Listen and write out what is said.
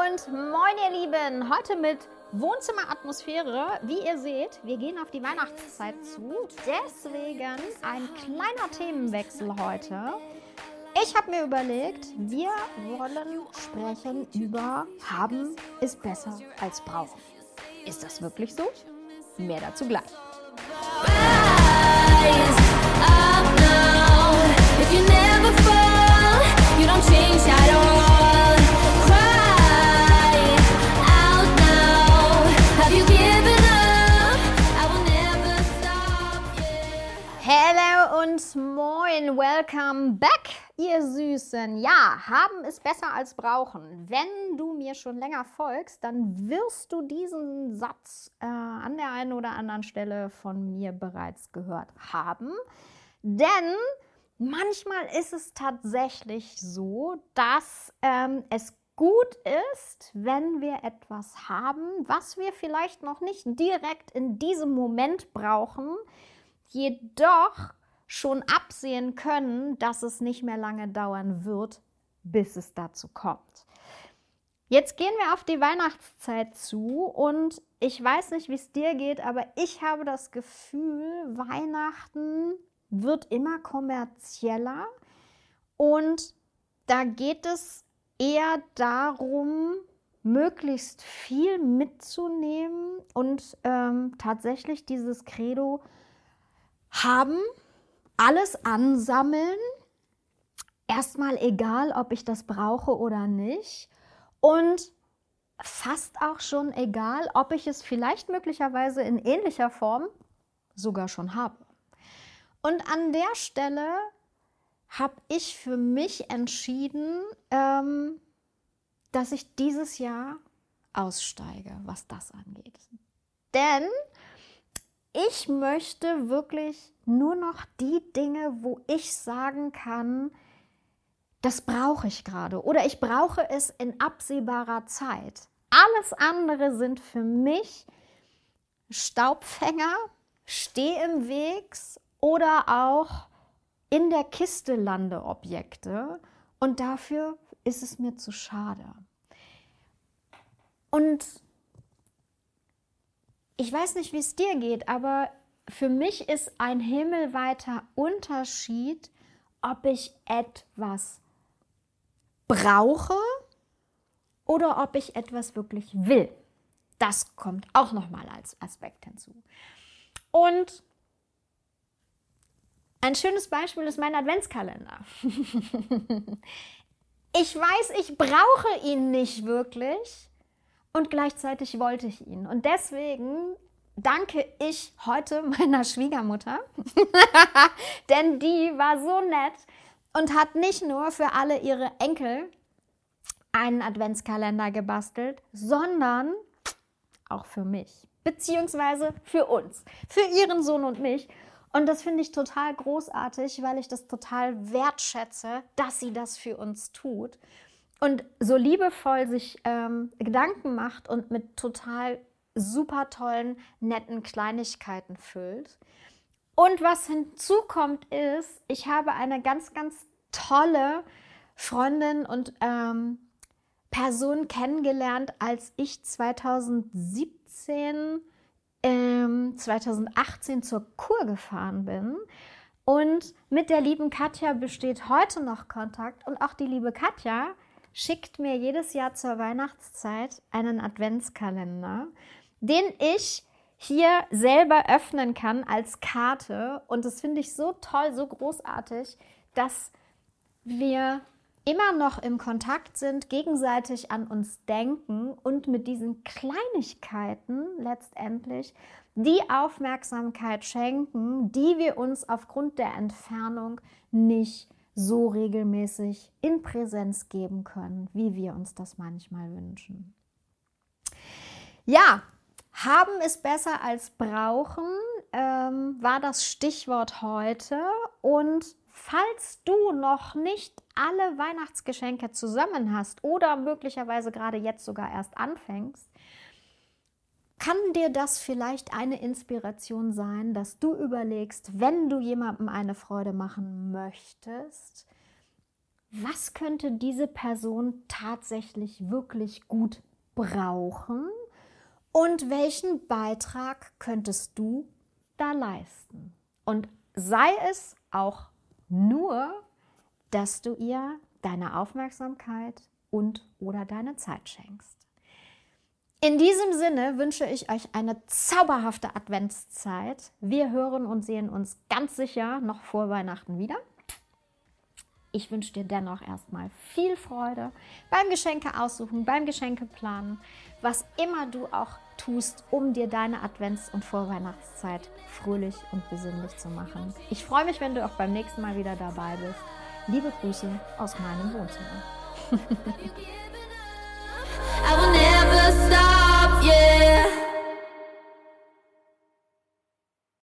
und moin ihr Lieben. Heute mit Wohnzimmeratmosphäre. Wie ihr seht, wir gehen auf die Weihnachtszeit zu. Deswegen ein kleiner Themenwechsel heute. Ich habe mir überlegt, wir wollen sprechen über haben ist besser als brauchen. Ist das wirklich so? Mehr dazu gleich. Moin, welcome back, ihr Süßen. Ja, haben ist besser als brauchen. Wenn du mir schon länger folgst, dann wirst du diesen Satz äh, an der einen oder anderen Stelle von mir bereits gehört haben. Denn manchmal ist es tatsächlich so, dass ähm, es gut ist, wenn wir etwas haben, was wir vielleicht noch nicht direkt in diesem Moment brauchen, jedoch schon absehen können, dass es nicht mehr lange dauern wird, bis es dazu kommt. Jetzt gehen wir auf die Weihnachtszeit zu und ich weiß nicht, wie es dir geht, aber ich habe das Gefühl, Weihnachten wird immer kommerzieller und da geht es eher darum, möglichst viel mitzunehmen und ähm, tatsächlich dieses Credo haben, alles ansammeln, erstmal egal, ob ich das brauche oder nicht und fast auch schon egal, ob ich es vielleicht möglicherweise in ähnlicher Form sogar schon habe. Und an der Stelle habe ich für mich entschieden, ähm, dass ich dieses Jahr aussteige, was das angeht. Denn ich möchte wirklich nur noch die Dinge, wo ich sagen kann, das brauche ich gerade oder ich brauche es in absehbarer Zeit. Alles andere sind für mich Staubfänger, Steh im Wegs oder auch in der Kiste Landeobjekte und dafür ist es mir zu schade. Und ich weiß nicht, wie es dir geht, aber für mich ist ein himmelweiter Unterschied, ob ich etwas brauche oder ob ich etwas wirklich will. Das kommt auch nochmal als Aspekt hinzu. Und ein schönes Beispiel ist mein Adventskalender. ich weiß, ich brauche ihn nicht wirklich und gleichzeitig wollte ich ihn. Und deswegen danke ich heute meiner Schwiegermutter, denn die war so nett und hat nicht nur für alle ihre Enkel einen Adventskalender gebastelt, sondern auch für mich, beziehungsweise für uns, für ihren Sohn und mich. Und das finde ich total großartig, weil ich das total wertschätze, dass sie das für uns tut und so liebevoll sich ähm, Gedanken macht und mit total super tollen, netten Kleinigkeiten füllt. Und was hinzukommt ist, ich habe eine ganz, ganz tolle Freundin und ähm, Person kennengelernt, als ich 2017, ähm, 2018 zur Kur gefahren bin. Und mit der lieben Katja besteht heute noch Kontakt. Und auch die liebe Katja schickt mir jedes Jahr zur Weihnachtszeit einen Adventskalender, den ich hier selber öffnen kann als Karte. Und das finde ich so toll, so großartig, dass wir immer noch im Kontakt sind, gegenseitig an uns denken und mit diesen Kleinigkeiten letztendlich die Aufmerksamkeit schenken, die wir uns aufgrund der Entfernung nicht so regelmäßig in Präsenz geben können, wie wir uns das manchmal wünschen. Ja, haben ist besser als brauchen ähm, war das Stichwort heute. Und falls du noch nicht alle Weihnachtsgeschenke zusammen hast oder möglicherweise gerade jetzt sogar erst anfängst, kann dir das vielleicht eine Inspiration sein, dass du überlegst, wenn du jemandem eine Freude machen möchtest, was könnte diese Person tatsächlich wirklich gut brauchen und welchen Beitrag könntest du da leisten? Und sei es auch nur, dass du ihr deine Aufmerksamkeit und oder deine Zeit schenkst. In diesem Sinne wünsche ich euch eine zauberhafte Adventszeit. Wir hören und sehen uns ganz sicher noch vor Weihnachten wieder. Ich wünsche dir dennoch erstmal viel Freude beim Geschenke aussuchen, beim Geschenke planen, was immer du auch tust, um dir deine Advents- und Vorweihnachtszeit fröhlich und besinnlich zu machen. Ich freue mich, wenn du auch beim nächsten Mal wieder dabei bist. Liebe Grüße aus meinem Wohnzimmer. never stop